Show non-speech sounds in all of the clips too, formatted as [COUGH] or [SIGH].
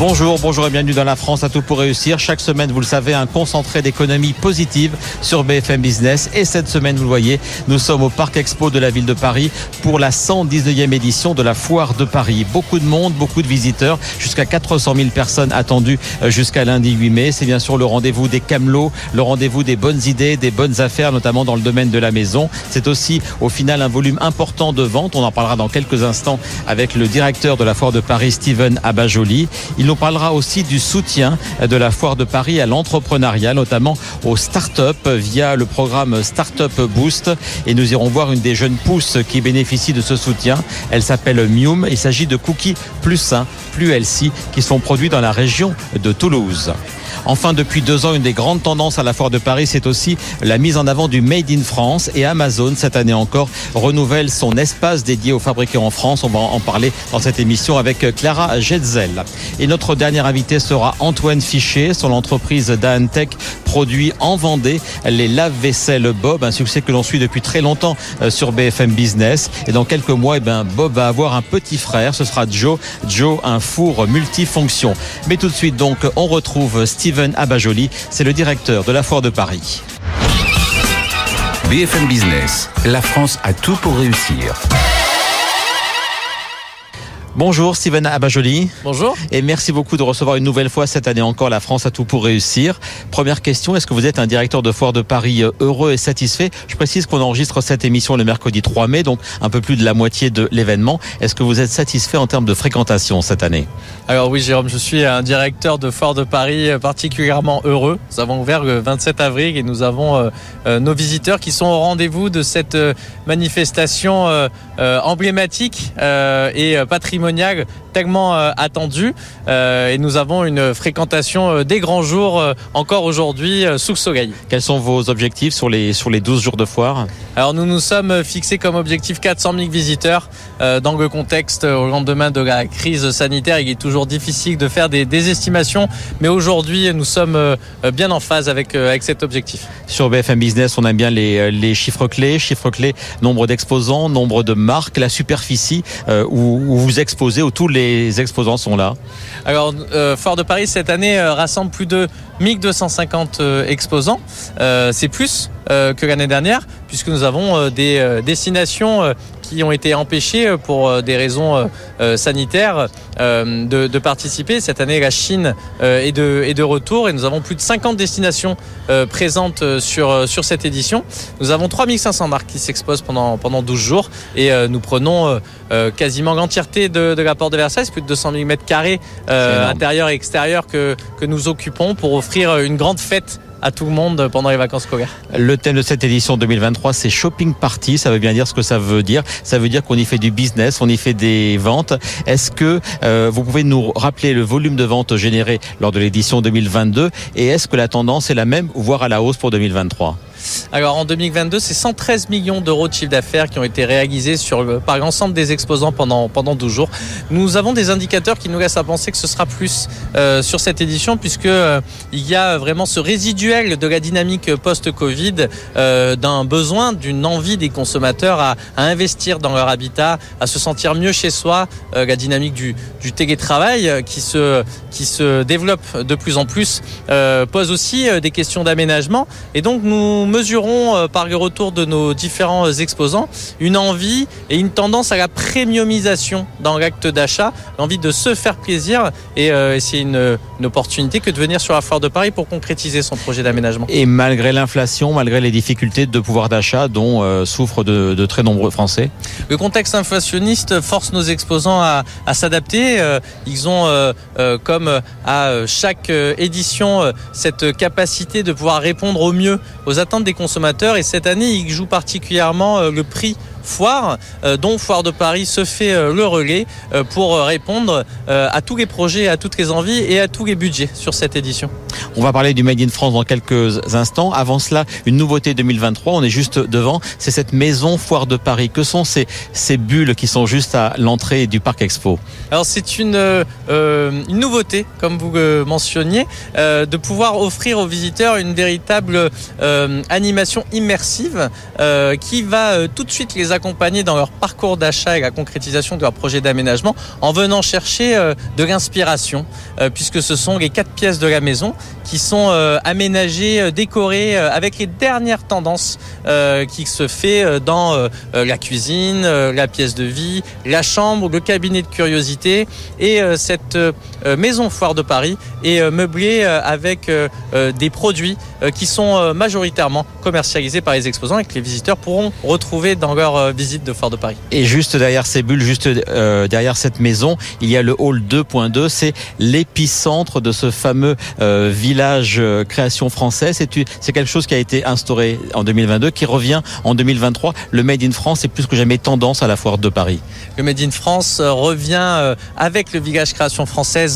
Bonjour, bonjour et bienvenue dans la France à tout pour réussir. Chaque semaine, vous le savez, un concentré d'économie positive sur BFM Business. Et cette semaine, vous le voyez, nous sommes au Parc Expo de la ville de Paris pour la 119e édition de la Foire de Paris. Beaucoup de monde, beaucoup de visiteurs, jusqu'à 400 000 personnes attendues euh, jusqu'à lundi 8 mai. C'est bien sûr le rendez-vous des camelots, le rendez-vous des bonnes idées, des bonnes affaires, notamment dans le domaine de la maison. C'est aussi au final un volume important de ventes. On en parlera dans quelques instants avec le directeur de la Foire de Paris, Steven Abajoli. Nous parlera aussi du soutien de la Foire de Paris à l'entrepreneuriat, notamment aux start-up via le programme Startup Boost. Et nous irons voir une des jeunes pousses qui bénéficie de ce soutien. Elle s'appelle Mium. Il s'agit de cookies plus sains, plus healthy, qui sont produits dans la région de Toulouse. Enfin, depuis deux ans, une des grandes tendances à la foire de Paris, c'est aussi la mise en avant du Made in France. Et Amazon, cette année encore, renouvelle son espace dédié aux fabriqués en France. On va en parler dans cette émission avec Clara Getzel. Et notre dernier invité sera Antoine Fichet. Son entreprise Daantech produit en Vendée les lave-vaisselle Bob, un succès que l'on suit depuis très longtemps euh, sur BFM Business. Et dans quelques mois, eh ben, Bob va avoir un petit frère. Ce sera Joe. Joe, un four multifonction. Mais tout de suite, donc, on retrouve Steven Abajoli. C'est le directeur de la Foire de Paris. BFM Business, la France a tout pour réussir. Bonjour Steven Abajoli. Bonjour. Et merci beaucoup de recevoir une nouvelle fois cette année encore la France a tout pour réussir. Première question, est-ce que vous êtes un directeur de foire de Paris euh, heureux et satisfait? Je précise qu'on enregistre cette émission le mercredi 3 mai, donc un peu plus de la moitié de l'événement. Est-ce que vous êtes satisfait en termes de fréquentation cette année? Alors oui Jérôme, je suis un directeur de foire de Paris euh, particulièrement heureux. Nous avons ouvert le 27 avril et nous avons euh, nos visiteurs qui sont au rendez-vous de cette manifestation emblématique et patrimoniale tellement attendue. Et nous avons une fréquentation des grands jours encore aujourd'hui sous le soleil. Quels sont vos objectifs sur les, sur les 12 jours de foire? Alors nous nous sommes fixés comme objectif 400 000 visiteurs dans le contexte au lendemain de la crise sanitaire. Il est toujours difficile de faire des, des estimations, mais aujourd'hui nous sommes bien en phase avec, avec cet objectif. Sur BFM Business, on aime bien les, les chiffres clés. Chiffres clés, nombre d'exposants, nombre de marques, la superficie euh, où, où, vous où tous les exposants sont là. Alors, euh, Fort de Paris cette année euh, rassemble plus de 1250 exposants. C'est plus que l'année dernière, puisque nous avons des destinations qui ont été empêchés pour des raisons sanitaires de, de, participer. Cette année, la Chine est, de, est de retour et nous avons plus de 50 destinations présentes sur, sur cette édition. Nous avons 3500 marques qui s'exposent pendant, pendant 12 jours et nous prenons quasiment l'entièreté de, de la porte de Versailles, plus de 200 000 mètres carrés intérieur et extérieur que, que nous occupons pour offrir une grande fête à tout le monde pendant les vacances scolaires. Le thème de cette édition 2023, c'est shopping party. Ça veut bien dire ce que ça veut dire. Ça veut dire qu'on y fait du business, on y fait des ventes. Est-ce que euh, vous pouvez nous rappeler le volume de ventes généré lors de l'édition 2022 et est-ce que la tendance est la même, voire à la hausse pour 2023 alors en 2022, c'est 113 millions d'euros de chiffre d'affaires qui ont été réalisés par l'ensemble des exposants pendant, pendant 12 jours. Nous avons des indicateurs qui nous laissent à penser que ce sera plus euh, sur cette édition puisque euh, il y a vraiment ce résiduel de la dynamique post-Covid euh, d'un besoin, d'une envie des consommateurs à, investir dans leur habitat, à se sentir mieux chez soi, euh, la dynamique du, du télétravail qui se, qui se développe de plus en plus pose aussi des questions d'aménagement et donc nous mesurons euh, par le retour de nos différents euh, exposants une envie et une tendance à la premiumisation dans l'acte d'achat, l'envie de se faire plaisir et, euh, et c'est une, une, opportunité que de venir sur la foire de Paris pour concrétiser son projet d'aménagement. Et malgré l'inflation, malgré les difficultés de pouvoir d'achat dont euh, souffrent de, de, très nombreux Français Le contexte inflationniste force nos exposants à, à s'adapter. Euh, ils ont, euh, comme à chaque édition, cette capacité de pouvoir répondre au mieux aux attentes des consommateurs. Et cette année, ils jouent particulièrement le prix foire, euh, dont Foire de Paris se fait euh, le relais euh, pour répondre à tous les projets, à toutes les envies et à tous les budgets sur cette édition. On va parler du Made in France dans quelques instants. Avant cela, une nouveauté 2023, on est juste devant, c'est cette maison Foire de Paris. Que sont ces, ces bulles qui sont juste à l'entrée du Parc Expo? Alors c'est une, euh, une, nouveauté, comme vous le mentionniez, euh, de pouvoir offrir aux visiteurs une véritable euh, animation immersive qui va tout de suite les les accompagner dans leur parcours d'achat et la concrétisation de leur projet d'aménagement en venant chercher euh, de l'inspiration, euh, puisque ce sont les quatre pièces de la maison qui sont euh, aménagées, décorées avec les dernières tendances qui se fait dans la cuisine, la pièce de vie, la chambre, le cabinet de curiosité. Et cette maison foire de Paris est meublée avec des produits qui sont majoritairement commercialisés par les exposants et que les visiteurs pourront retrouver dans leur visite de foire de Paris. Et juste derrière ces bulles, juste derrière cette maison, il y a le hall 2.2. C'est l'épicentre de ce fameux euh, village euh, création française. C'est quelque chose qui a été instauré en 2022, qui revient en 2023. Le Made in France est plus que jamais tendance à la foire de Paris. Le Made in France euh, revient avec le village création française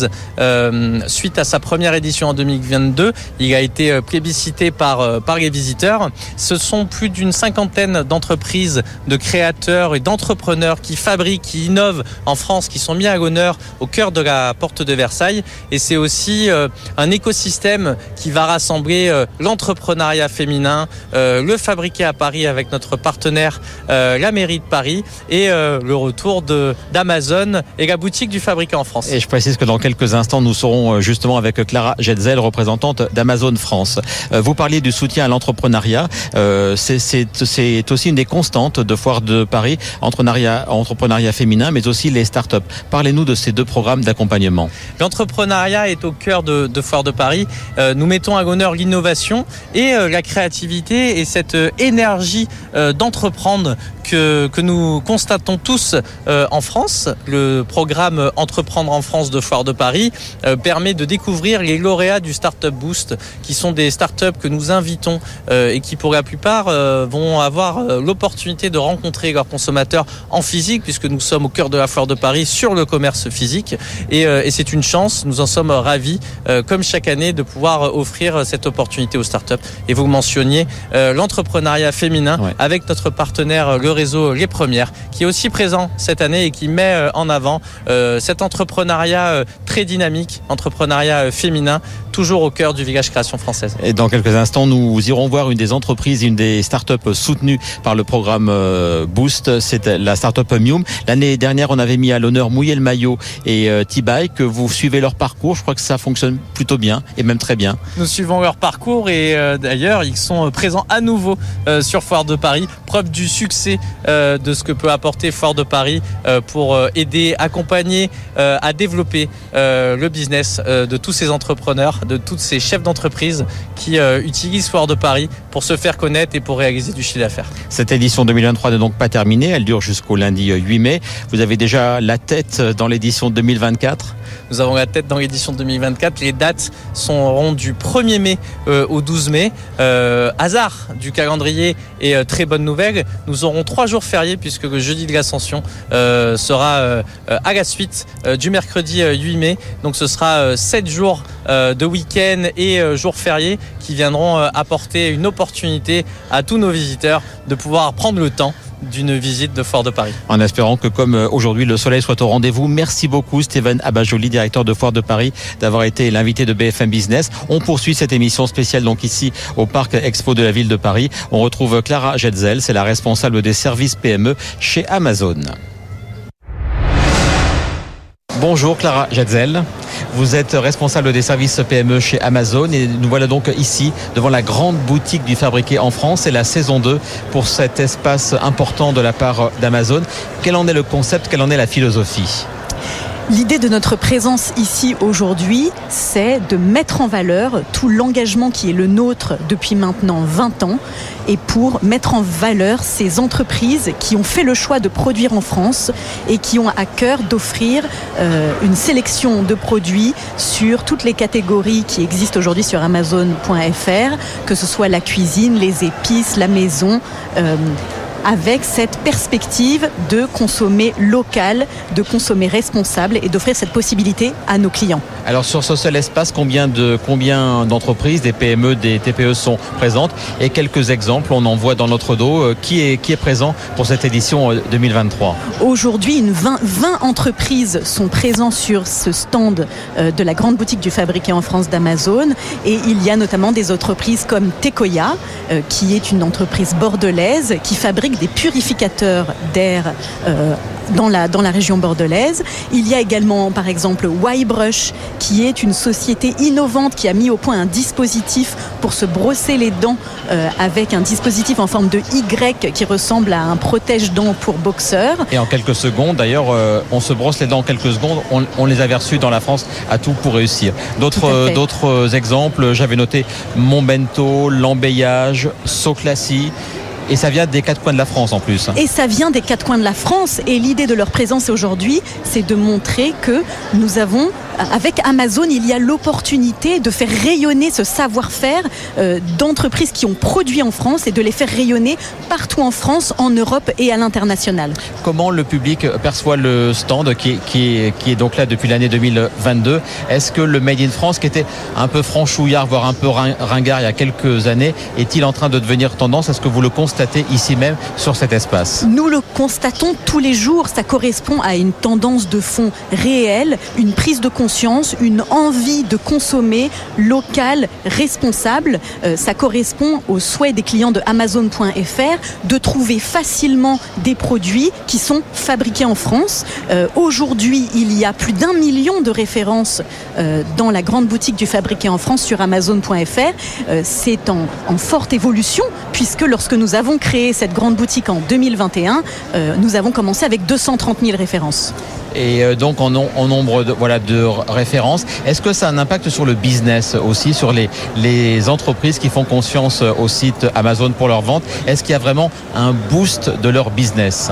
suite à sa première édition en 2022. Il a été plébiscité par, par les visiteurs. Ce sont plus d'une cinquantaine d'entreprises, de créateurs et d'entrepreneurs qui fabriquent, qui innovent en France, qui sont mis à l'honneur au cœur de la porte de Versailles. Et c'est aussi euh, un écosystème qui va rassembler euh, l'entrepreneuriat féminin, euh, le fabriqué à Paris avec notre partenaire, la mairie de Paris, et le retour d'Amazon et la boutique du fabriqué en France. Et je précise que dans quelques instants, nous serons justement avec Clara Jetzel, représentante d'Amazon France. Vous parliez du soutien à l'entrepreneuriat. C'est aussi une des constantes de Foire de Paris, entrepreneuriat féminin, mais aussi les startups. Parlez-nous de ces deux programmes d'accompagnement. L'entrepreneuriat est au cœur de, Foire de Paris. Euh, nous mettons à l'honneur l'innovation et euh, la créativité et cette euh, énergie d'entreprendre que, que, nous constatons tous en France. Le programme Entreprendre en France de Foire de Paris permet de découvrir les lauréats du Startup Boost, qui sont des startups que nous invitons et qui pour la plupart vont avoir l'opportunité de rencontrer leurs consommateurs en physique, puisque nous sommes au cœur de la Foire de Paris sur le commerce physique. Et, euh, et c'est une chance, nous en sommes ravis, euh, comme chaque année, de pouvoir offrir cette opportunité aux startups. Et vous mentionniez euh, l'entrepreneuriat féminin avec notre partenaire, le réseau Les Premières, qui est aussi présent cette année et qui met en avant cet entrepreneuriat très dynamique, entrepreneuriat féminin, toujours au cœur du village création française. Et dans quelques instants, nous irons voir une des entreprises, une des startups soutenues par le programme Boost, c'est la startup Mium. L'année dernière, on avait mis à l'honneur Mouiller le maillot et euh, T-Bike. Vous suivez leur parcours. Je crois que ça fonctionne plutôt bien et même très bien. Nous suivons leur parcours et euh, d'ailleurs, ils sont euh, présents à nouveau sur Foire de Paris. Preuve du succès de ce que peut apporter Foire de Paris pour aider, accompagner à développer le business de tous ces entrepreneurs, de tous ces chefs d'entreprise qui utilisent Foire de Paris pour se faire connaître et pour réaliser du chiffre d'affaires. Cette édition 2023 n'est donc pas terminée. Elle dure jusqu'au lundi 8 mai. Vous avez déjà la tête dans l'édition 2024 Nous avons la tête dans l'édition 2024. Les dates seront du 1er mai euh, au 12 mai. Euh, hasard du calendrier et euh, très bonne nouvelle, nous aurons trois jours fériés puisque le jeudi de l'Ascension sera à la suite du mercredi 8 mai. Donc ce sera sept jours de week-end et jours fériés qui viendront apporter une opportunité à tous nos visiteurs de pouvoir prendre le temps d'une visite de Foire de Paris. En espérant que comme euh, aujourd'hui le soleil soit au rendez-vous, merci beaucoup Stéphane Abajoli, directeur de Foire de Paris, d'avoir été l'invité de BFM Business. On poursuit cette émission spéciale donc ici au Parc Expo de la ville de Paris. On retrouve Clara Jetzel, c'est la responsable des services PME chez Amazon. Bonjour Clara Jetzel. Vous êtes responsable des services PME chez Amazon et nous voilà donc ici devant la grande boutique du fabriqué en France. C'est la saison 2 pour cet espace important de la part d'Amazon. Quel en est le concept? Quelle en est la philosophie? L'idée de notre présence ici aujourd'hui, c'est de mettre en valeur tout l'engagement qui est le nôtre depuis maintenant 20 ans et pour mettre en valeur ces entreprises qui ont fait le choix de produire en France et qui ont à cœur d'offrir euh, une sélection de produits sur toutes les catégories qui existent aujourd'hui sur Amazon.fr, que ce soit la cuisine, les épices, la maison. Euh, avec cette perspective de consommer local, de consommer responsable et d'offrir cette possibilité à nos clients. Alors sur ce seul espace, combien de combien d'entreprises, des PME, des TPE sont présentes? Et quelques exemples, on en voit dans notre dos. Euh, qui est présent pour cette édition 2023 Aujourd'hui, une 20, 20 entreprises sont présentes sur ce stand de la grande boutique du fabriqué en France d'Amazon. Et il y a notamment des entreprises comme Tecoya, qui est une entreprise bordelaise qui fabrique des purificateurs d'air euh, dans, la, dans la région bordelaise. Il y a également par exemple Y-Brush qui est une société innovante qui a mis au point un dispositif pour se brosser les dents euh, avec un dispositif en forme de Y qui ressemble à un protège-dents pour boxeurs. Et en quelques secondes, d'ailleurs, euh, on se brosse les dents en quelques secondes. On, on les avait reçus dans la France à tout pour réussir. D'autres, d'autres exemples, j'avais noté Montbento, l'embeyage, Soclassi. Et ça vient des quatre coins de la France en plus. Et ça vient des quatre coins de la France. Et l'idée de leur présence aujourd'hui, c'est de montrer que nous avons avec Amazon, il y a l'opportunité de faire rayonner ce savoir-faire euh, d'entreprises qui ont produit en France et de les faire rayonner partout en France, en Europe et à l'international. Comment le public perçoit le stand qui, qui, qui est donc là depuis l'année 2022 Est-ce que le Made in France, qui était un peu franchouillard, voire un peu ringard il y a quelques années, est-il en train de devenir tendance? Est-ce que vous le constatez ici même sur cet espace? Nous le constatons tous les jours. Ça correspond à une tendance de fond réelle, une prise de conscience, une envie de consommer local, responsable. Euh, ça correspond au souhait des clients de Amazon.fr de trouver facilement des produits qui sont fabriqués en France. Euh, Aujourd'hui, il y a plus d'un million de références euh, dans la grande boutique du fabriqué en France sur Amazon.fr. C'est en, en, forte évolution puisque lorsque nous avons créé cette grande boutique en 2021, euh, nous avons commencé avec 230 000 références et euh, donc en, nombre de, voilà, de références. Est-ce que ça a un impact sur le business aussi, sur les, entreprises qui font confiance au site Amazon pour leur vente? Est-ce qu'il y a vraiment un boost de leur business?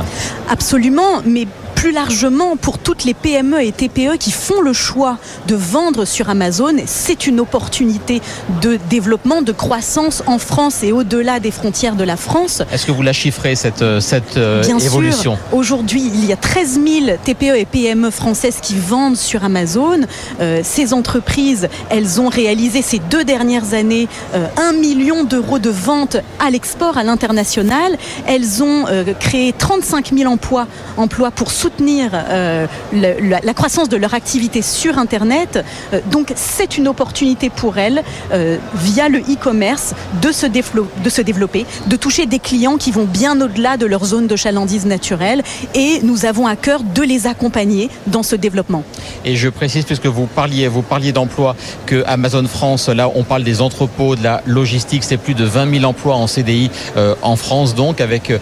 Absolument, mais plus largement pour toutes les PME et TPE qui font le choix de vendre sur Amazon, c'est une opportunité de développement, de croissance en France et au-delà des frontières de la France. Est-ce que vous la chiffrez cette, cette Bien évolution? Aujourd'hui, il y a 13 000 TPE et PME françaises qui vendent sur Amazon. Euh, ces entreprises, elles ont réalisé ces deux dernières années euh, 1 million d'euros de ventes à l'export, à l'international. Elles ont euh, créé 35 000 emplois, emplois pour soutenir soutenir euh, la, croissance de leur activité sur Internet. Euh, donc c'est une opportunité pour elles, euh, via le e-commerce, de, de se développer, de toucher des clients qui vont bien au-delà de leur zone de chalandise naturelle. Et nous avons à cœur de les accompagner dans ce développement. Et je précise, puisque vous parliez, vous parliez d'emploi, que Amazon France, là on parle des entrepôts, de la logistique, c'est plus de 20 000 emplois en CDI en France, donc avec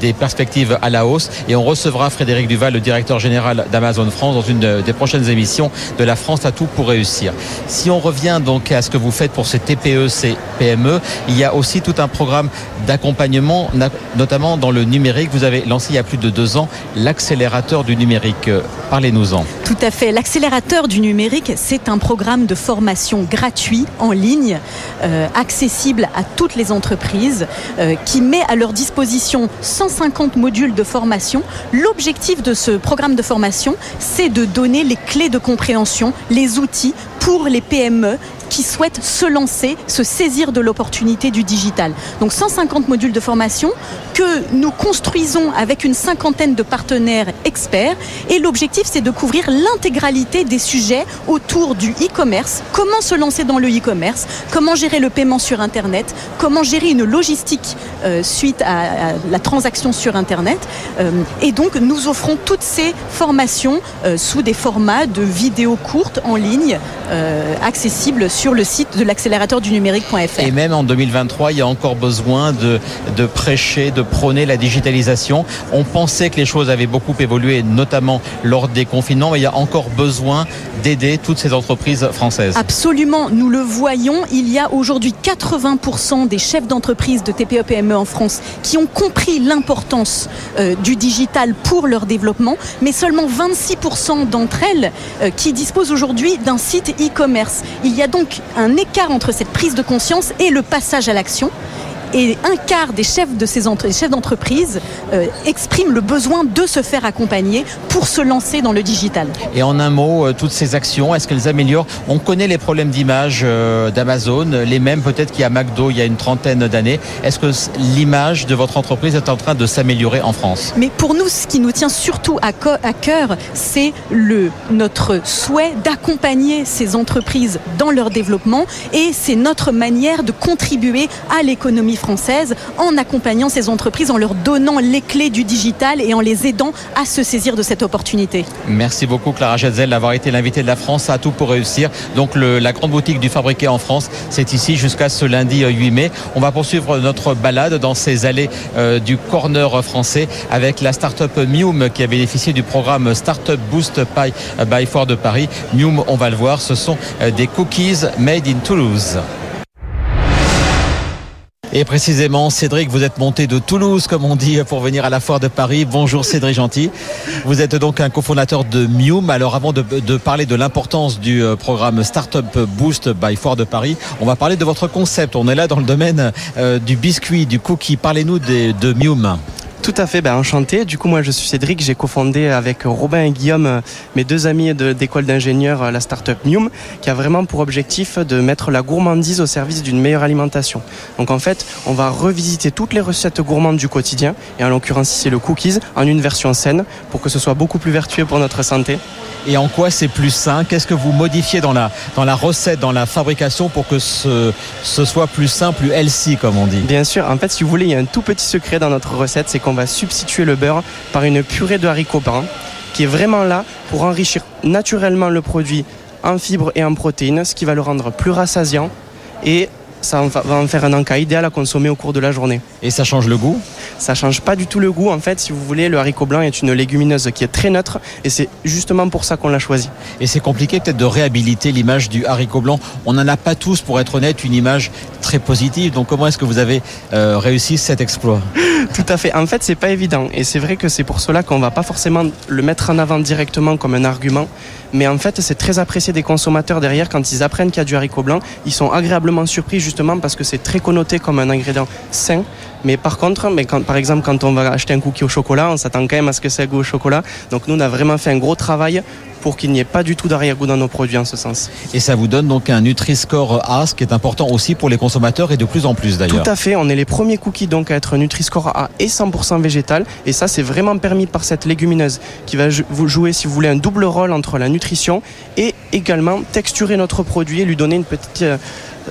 des perspectives à la hausse. Et on recevra Frédéric Duval, directeur général d'Amazon France, dans une des prochaines émissions de La France à tout pour réussir. Si on revient donc à ce que vous faites pour ces TPE, ces PME, il y a aussi tout un programme d'accompagnement, notamment dans le numérique. Vous avez lancé il y a plus de deux ans l'accélérateur du numérique. Parlez-nous-en. Tout à fait. L'accélérateur du numérique, c'est un programme de formation gratuit en ligne, euh, accessible à toutes les entreprises, euh, qui met à leur disposition 150 modules de formation. L'objectif de ce programme de formation, c'est de donner les clés de compréhension, les outils pour les PME qui souhaitent se lancer, se saisir de l'opportunité du digital. Donc 150 modules de formation que nous construisons avec une cinquantaine de partenaires experts. Et l'objectif c'est de couvrir l'intégralité des sujets autour du e-commerce, comment se lancer dans le e-commerce, comment gérer le paiement sur internet, comment gérer une logistique euh, suite à, la transaction sur internet? Euh, et donc nous offrons toutes ces formations euh, sous des formats de vidéos courtes en ligne accessibles sur le site de l'accélérateur du numérique.fr. Et même en 2023, il y a encore besoin de, de prêcher, de prôner la digitalisation. On pensait que les choses avaient beaucoup évolué, notamment lors des confinements, mais il y a encore besoin d'aider toutes ces entreprises françaises. Absolument, nous le voyons, il y a aujourd'hui 80% des chefs d'entreprise de TPE-PME en France qui ont compris l'importance euh, du digital pour leur développement, mais seulement 26% d'entre elles euh, qui disposent aujourd'hui d'un site e-commerce. Il y a donc un écart entre cette prise de conscience et le passage à l'action. Et un quart des chefs de ces chefs d'entreprise euh, expriment le besoin de se faire accompagner pour se lancer dans le digital. Et en un mot, euh, toutes ces actions, est-ce qu'elles améliorent? On connaît les problèmes d'image euh, d'Amazon, les mêmes peut-être qu'il y a McDo il y a une trentaine d'années. Est-ce que l'image de votre entreprise est en train de s'améliorer en France? Mais pour nous, ce qui nous tient surtout à, à cœur, c'est le notre souhait d'accompagner ces entreprises dans leur développement et c'est notre manière de contribuer à l'économie française en accompagnant ces entreprises, en leur donnant les clés du digital et en les aidant à se saisir de cette opportunité. Merci beaucoup Clara Jetzel d'avoir été l'invitée de la France à tout pour réussir. Donc la grande boutique du fabriqué en France, c'est ici jusqu'à ce lundi 8 euh, mai. On va poursuivre notre balade dans ces allées euh, du corner français avec la start-up Mium qui a bénéficié du programme Startup Boost by Ford de Paris. Mium, on va le voir, ce sont euh, des cookies made in Toulouse. Et précisément, Cédric, vous êtes monté de Toulouse, comme on dit, pour venir à la foire de Paris. Bonjour Cédric Gentil. Vous êtes donc un cofondateur de Mium. Alors avant de, parler de l'importance du euh, programme Startup Boost by Foire de Paris, on va parler de votre concept. On est là dans le domaine euh, du biscuit, du cookie. Parlez-nous de Mium. Tout à fait, ben enchanté. Du coup, moi, je suis Cédric. J'ai cofondé avec Robin et Guillaume, euh, mes deux amis d'école d'ingénieurs, euh, la startup Mium, qui a vraiment pour objectif de mettre la gourmandise au service d'une meilleure alimentation. Donc, en fait, on va revisiter toutes les recettes gourmandes du quotidien, et en l'occurrence ici le cookies, en une version saine, pour que ce soit beaucoup plus vertueux pour notre santé. Et en quoi c'est plus sain? Qu'est-ce que vous modifiez dans la, dans la recette, dans la fabrication pour que ce, ce soit plus sain, plus healthy, comme on dit? Bien sûr. En fait, si vous voulez, il y a un tout petit secret dans notre recette, c'est qu'on va substituer le beurre par une purée de haricots bruns qui est vraiment là pour enrichir naturellement le produit en fibres et en protéines, ce qui va le rendre plus rassasiant et ça va en faire un encas idéal à consommer au cours de la journée. Et ça change le goût? Ça change pas du tout le goût. En fait, si vous voulez, le haricot blanc est une légumineuse qui est très neutre et c'est justement pour ça qu'on l'a choisi. Et c'est compliqué peut-être de réhabiliter l'image du haricot blanc. On n'en a pas tous, pour être honnête, une image très positive. Donc comment est-ce que vous avez euh, réussi cet exploit? [LAUGHS] Tout à fait. En fait, c'est pas évident. Et c'est vrai que c'est pour cela qu'on va pas forcément le mettre en avant directement comme un argument. Mais en fait, c'est très apprécié des consommateurs derrière quand ils apprennent qu'il y a du haricot blanc. Ils sont agréablement surpris justement parce que c'est très connoté comme un ingrédient sain. Mais par contre, mais quand, par exemple, quand on va acheter un cookie au chocolat, on s'attend quand même à ce que ça goûte au chocolat. Donc nous, on a vraiment fait un gros travail pour qu'il n'y ait pas du tout d'arrière-goût dans nos produits en ce sens. Et ça vous donne donc un Nutri-Score A, ce qui est important aussi pour les consommateurs et de plus en plus d'ailleurs. Tout à fait, on est les premiers cookies donc à être Nutri-Score A et 100% végétal et ça c'est vraiment permis par cette légumineuse qui va vous jouer si vous voulez un double rôle entre la nutrition et également texturer notre produit et lui donner une petite euh,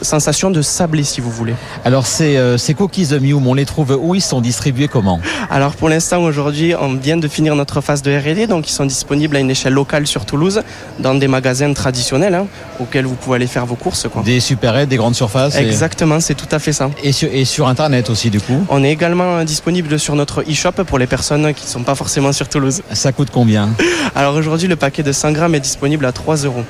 sensation de sablé si vous voulez. Alors ces, euh, ces cookies de Mium, on les trouve où? Ils sont distribués comment? Alors pour l'instant aujourd'hui on vient de finir notre phase de R&D donc ils sont disponibles à une échelle locale sur Toulouse dans des magasins traditionnels hein, auxquels vous pouvez aller faire vos courses. Quoi. Des supérettes, des grandes surfaces Exactement, c'est tout à fait ça. Et sur, et sur internet aussi du coup? On est également disponible sur notre e-shop pour les personnes qui ne sont pas forcément sur Toulouse. Ça coûte combien? Alors aujourd'hui le paquet de 100 grammes est disponible à 3 euros.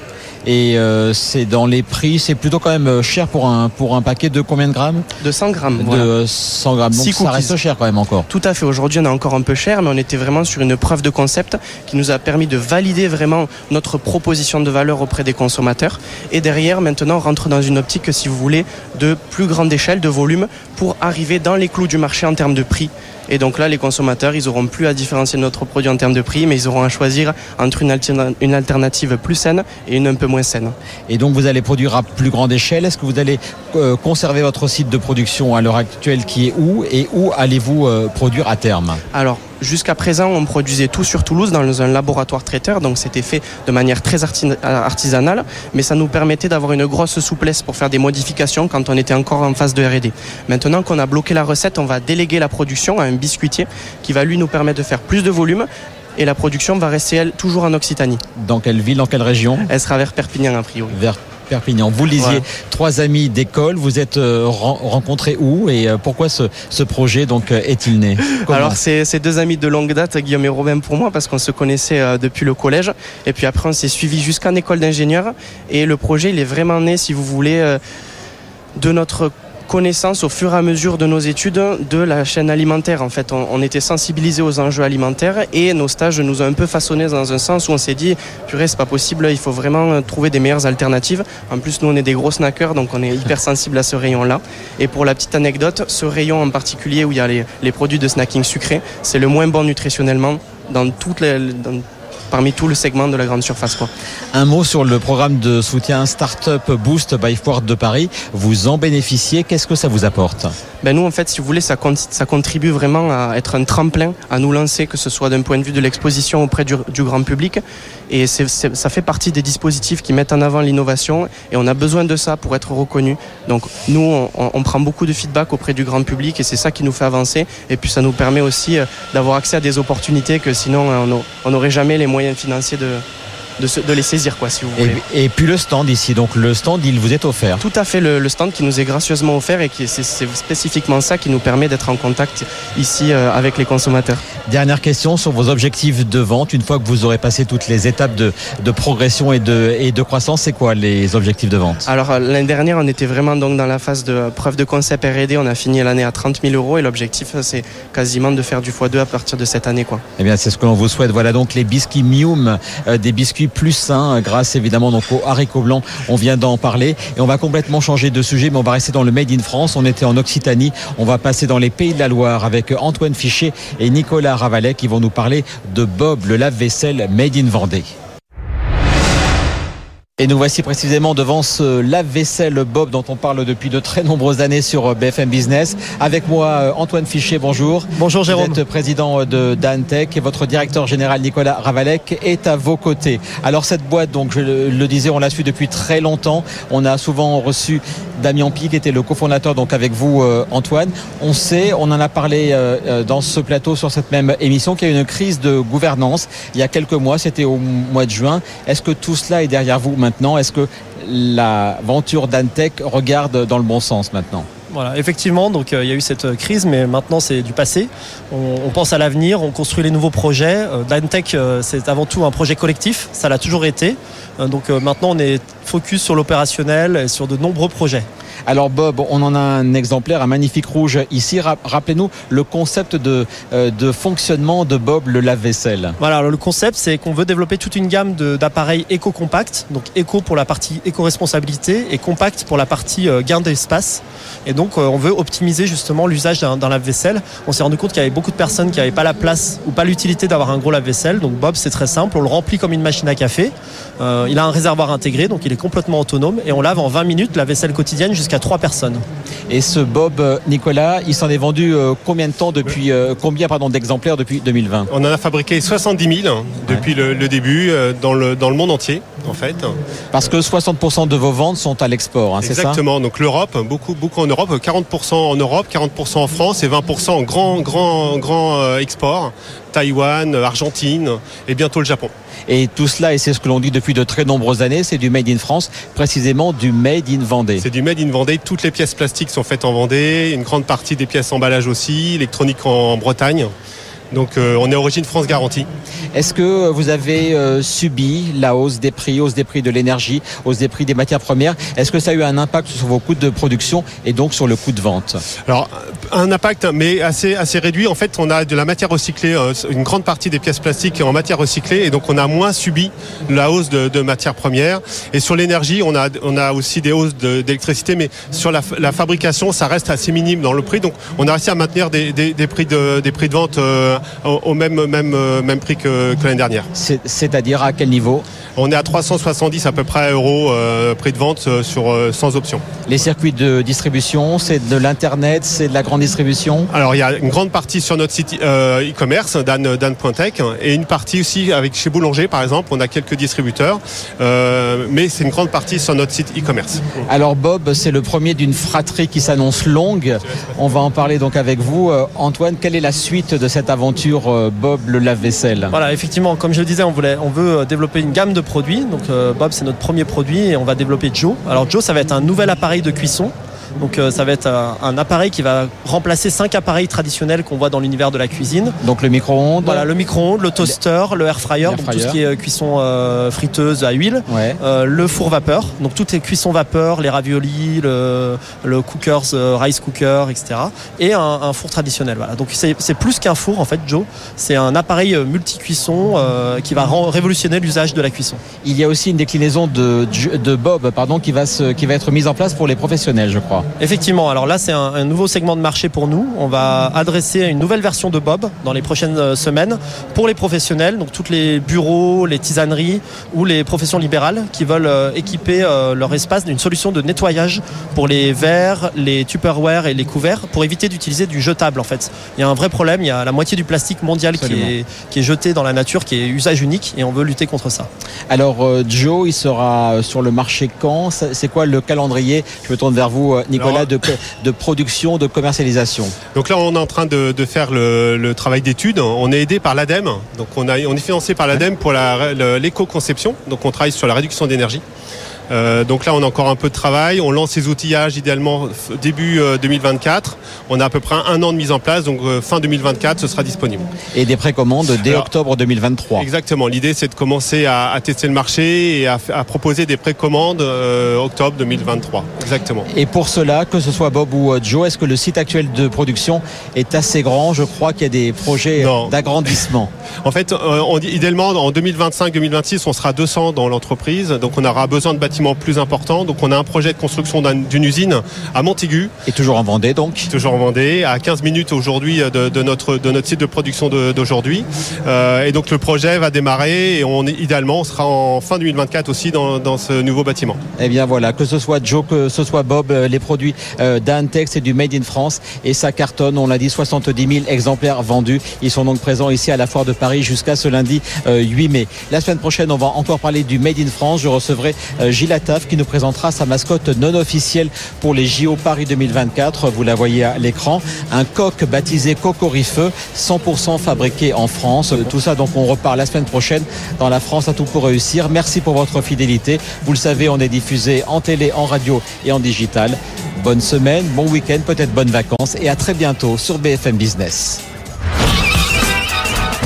Et euh, c'est dans les prix, c'est plutôt quand même euh, cher pour un, pour un paquet de combien de grammes? De 100 grammes. De 100 grammes. Donc ça reste cher quand même encore. Tout à fait. Aujourd'hui, on est encore un peu cher, mais on était vraiment sur une preuve de concept qui nous a permis de valider vraiment notre proposition de valeur auprès des consommateurs. Et derrière, maintenant, on rentre dans une optique, si vous voulez, de plus grande échelle, de volume, pour arriver dans les clous du marché en termes de prix. Et donc là, les consommateurs, ils n'auront plus à différencier notre produit en termes de prix, mais ils auront à choisir entre une, alternative plus saine et une un peu moins saine. Et donc vous allez produire à plus grande échelle. Est-ce que vous allez euh, conserver votre site de production à l'heure actuelle qui est où et où allez-vous euh, produire à terme? Alors Jusqu'à présent, on produisait tout sur Toulouse dans un laboratoire traiteur, donc c'était fait de manière très artisanale, mais ça nous permettait d'avoir une grosse souplesse pour faire des modifications quand on était encore en phase de R&D. Maintenant qu'on a bloqué la recette, on va déléguer la production à un biscuitier qui va lui nous permettre de faire plus de volume et la production va rester elle toujours en Occitanie. Dans quelle ville, dans quelle région? Elle sera vers Perpignan a priori. Vers Perpignan. Vous lisiez trois amis d'école. Vous êtes euh, rencontrés où et euh, pourquoi ce, projet donc euh, est-il né? Alors c'est deux amis de longue date, Guillaume et Robin pour moi, parce qu'on se connaissait depuis le collège. Et puis après on s'est suivi jusqu'en école d'ingénieur. Et le projet il est vraiment né, si vous voulez, de notre connaissance au fur et à mesure de nos études de la chaîne alimentaire. En fait, on, était sensibilisés aux enjeux alimentaires et nos stages nous ont un peu façonnés dans un sens où on s'est dit, purée, c'est pas possible, il faut vraiment trouver des meilleures alternatives. En plus, nous, on est des gros snackers, donc on est hyper sensible à ce rayon-là. Et pour la petite anecdote, ce rayon en particulier où il y a les, produits de snacking sucré, c'est le moins bon nutritionnellement dans toutes les, parmi tout le segment de la grande surface. Quoi. Un mot sur le programme de soutien Startup Boost by Ford de Paris. Vous en bénéficiez. Qu'est-ce que ça vous apporte? Ben Nous, en fait, si vous voulez, ça, ça, contribue vraiment à être un tremplin, à nous lancer, que ce soit d'un point de vue de l'exposition auprès du, du, grand public. Et ça fait partie des dispositifs qui mettent en avant l'innovation. Et on a besoin de ça pour être reconnu. Donc, nous, on, on prend beaucoup de feedback auprès du grand public et c'est ça qui nous fait avancer. Et puis, ça nous permet aussi euh, d'avoir accès à des opportunités que sinon, on n'aurait jamais les moyens financiers de, de, les saisir, quoi, si vous voulez. Et, puis le stand ici, donc le stand, il vous est offert Tout à fait, le, stand qui nous est gracieusement offert et qui c'est spécifiquement ça qui nous permet d'être en contact ici euh, avec les consommateurs. Dernière question sur vos objectifs de vente. Une fois que vous aurez passé toutes les étapes de, progression et de, et de croissance, c'est quoi les objectifs de vente? Alors euh, l'année dernière, on était vraiment donc dans la phase de preuve de concept R&D. On a fini l'année à 30 000 euros et l'objectif, c'est quasiment de faire du x2 à partir de cette année. Quoi. Eh bien, c'est ce que l'on vous souhaite. Voilà donc les biscuits Mium, euh, des biscuits plus sain grâce évidemment donc au haricot blanc. On vient d'en parler et on va complètement changer de sujet, mais on va rester dans le Made in France. On était en Occitanie, on va passer dans les Pays de la Loire avec Antoine Fichet et Nicolas Ravalet qui vont nous parler de Bob, le lave-vaisselle Made in Vendée. Et nous voici précisément devant ce lave-vaisselle Bob dont on parle depuis de très nombreuses années sur BFM Business. Avec moi, euh, Antoine Fichet, bonjour. Bonjour Jérôme. Vous êtes président de Dantec et votre directeur général Nicolas Ravalec est à vos côtés. Alors cette boîte, donc je le disais, on l'a su depuis très longtemps. On a souvent reçu Damien Pi qui était le cofondateur donc avec vous euh, Antoine. On sait, on en a parlé euh, dans ce plateau sur cette même émission qu'il y a une crise de gouvernance il y a quelques mois, c'était au mois de juin. Est-ce que tout cela est derrière vous maintenant? Maintenant? Est-ce que l'aventure d'Antec regarde dans le bon sens maintenant? Voilà, effectivement, donc euh, il y a eu cette euh, crise, mais maintenant c'est du passé. On, pense à l'avenir, on construit les nouveaux projets. Euh, Dantech, c'est avant tout un projet collectif, ça l'a toujours été. donc maintenant, on est focus sur l'opérationnel et sur de nombreux projets. Alors Bob, on en a un exemplaire, un magnifique rouge ici. Rappelez-nous le concept de, euh, de fonctionnement de Bob le lave-vaisselle. Voilà, le concept c'est qu'on veut développer toute une gamme d'appareils éco-compacts. Donc éco pour la partie éco-responsabilité et compact pour la partie euh, gain d'espace. Et donc euh, on veut optimiser justement l'usage d'un lave-vaisselle. On s'est rendu compte qu'il y avait beaucoup de personnes qui n'avaient pas la place ou pas l'utilité d'avoir un gros lave-vaisselle. Donc Bob c'est très simple, on le remplit comme une machine à café. il a un réservoir intégré, donc il est complètement autonome et on lave en 20 minutes la vaisselle quotidienne jusqu'à trois personnes. Et ce Bob euh, Nicolas, il s'en est vendu euh, combien de temps depuis euh, combien pardon d'exemplaires depuis 2020 On en a fabriqué 70 000 depuis le, début dans le dans le monde entier en fait. Parce que 60% de vos ventes sont à l'export, hein, c'est ça? Exactement. Donc l'Europe, beaucoup beaucoup en Europe, 40% en Europe, 40% en France et 20% en grand grand grand export. Taïwan, Argentine et bientôt le Japon. Et tout cela, et c'est ce que l'on dit depuis de très nombreuses années, c'est du Made in France, précisément du Made in Vendée. C'est du Made in Vendée. Toutes les pièces plastiques sont faites en Vendée, une grande partie des pièces emballage aussi, électronique en Bretagne. Donc euh, on est origine France garantie. Est-ce que vous avez euh, subi la hausse des prix, hausse des prix de l'énergie, hausse des prix des matières premières? Est-ce que ça a eu un impact sur vos coûts de production et donc sur le coût de vente? Alors un impact mais assez assez réduit. En fait, on a de la matière recyclée, euh, une grande partie des pièces plastiques en matière recyclée et donc on a moins subi la hausse de, matières premières. Et sur l'énergie, on a on a aussi des hausses d'électricité, mais sur la, fabrication, ça reste assez minime dans le prix. Donc on a réussi à maintenir des, prix de des prix de vente au, euh, même prix que, l'année dernière. C'est-à-dire à quel niveau? On est à 370 à peu près euros euh, prix de vente euh, sur, sans option. Les circuits de distribution, c'est de l'Internet, c'est de la grande distribution Alors il y a une grande partie sur notre site e-commerce, dan.tech, et une partie aussi avec chez Boulanger par exemple, on a quelques distributeurs, mais c'est une grande partie sur notre site e-commerce. Alors Bob, c'est le premier d'une fratrie qui s'annonce longue. On va en parler donc avec vous. Antoine, quelle est la suite de cette aventure euh, Bob le lave-vaisselle? Voilà, effectivement, comme je le disais, on, voulait, on veut euh, développer une gamme de produits. Donc euh, Bob, c'est notre premier produit et on va développer Joe. Alors Joe, ça va être un nouvel appareil de cuisson Donc ça va être un, appareil qui va remplacer cinq appareils traditionnels qu'on voit dans l'univers de la cuisine. Donc le micro-ondes. Voilà, le micro-ondes, le toaster, le air fryer, donc tout ce qui est cuisson friteuse à huile, le four vapeur, donc toutes les cuissons vapeur, les raviolis, le, le cookers, rice cooker, etc. Et un, four traditionnel. Voilà. Donc c'est plus qu'un four en fait, Joe. C'est un appareil multi-cuisson qui va révolutionner l'usage de la cuisson. Il y a aussi une déclinaison de, de Bob pardon, qui, va se, qui va être mise en place pour les professionnels, je crois. Effectivement. Alors là, c'est un, nouveau segment de marché pour nous. On va adresser une nouvelle version de Bob dans les prochaines euh, semaines pour les professionnels, donc tous les bureaux, les tisaneries ou les professions libérales qui veulent euh, équiper euh, leur espace d'une solution de nettoyage pour les verres, les tupperware et les couverts pour éviter d'utiliser du jetable en fait. Il y a un vrai problème, il y a la moitié du plastique mondial qui est, qui est jeté dans la nature, qui est usage unique et on veut lutter contre ça. Alors Joe, il sera sur le marché quand? C'est quoi le calendrier? Je me tourne vers vous Nicolas de, de production, de commercialisation. Donc là on est en train de, de faire le, le travail d'étude. On est aidé par l'ADEME, donc on, a, on est financé par l'ADEME pour l'éco-conception, donc on travaille sur la réduction d'énergie. Euh, donc là, on a encore un peu de travail. On lance ces outillages idéalement début 2024. Euh, on a à peu près un an de mise en place, donc euh, fin 2024, ce sera disponible. Et des précommandes dès octobre 2023. Exactement. L'idée, c'est de commencer à, tester le marché et à, proposer des précommandes octobre 2023. Exactement. Et pour cela, que ce soit Bob ou Joe, est-ce que le site actuel de production est assez grand? Je crois qu'il y a des projets d'agrandissement. [LAUGHS] En fait, on, idéalement, en 2025-2026, on sera 200 dans l'entreprise, donc on aura besoin de bâtiments plus important. Donc on a un projet de construction d'une usine à Montaigu. Et toujours en Vendée donc Toujours en Vendée, à 15 minutes aujourd'hui de, notre, de notre site de production d'aujourd'hui. Euh, et donc le projet va démarrer et on, idéalement on sera en fin 2024 aussi dans, dans ce nouveau bâtiment. Eh bien voilà, que ce soit Joe, que ce soit Bob, euh, les produits euh, d'Antex et du Made in France. Et ça cartonne, on l'a dit, 70 000 exemplaires vendus. Ils sont donc présents ici à la Foire de Paris jusqu'à ce lundi 8 mai. La semaine prochaine, on va encore parler du Made in France. Je recevrai Gilles Lataf qui nous présentera sa mascotte non officielle pour les JO Paris 2024. Vous la voyez à l'écran. Un coq baptisé Cocorifeux, 100% fabriqué en France. Tout ça, donc, on repart la semaine prochaine dans la France à tout pour réussir. Merci pour votre fidélité. Vous le savez, on est diffusé en télé, en radio et en digital. Bonne semaine, bon week-end, peut-être bonnes vacances et à très bientôt sur BFM Business.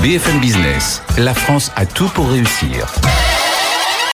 BFM Business, la France a tout pour réussir.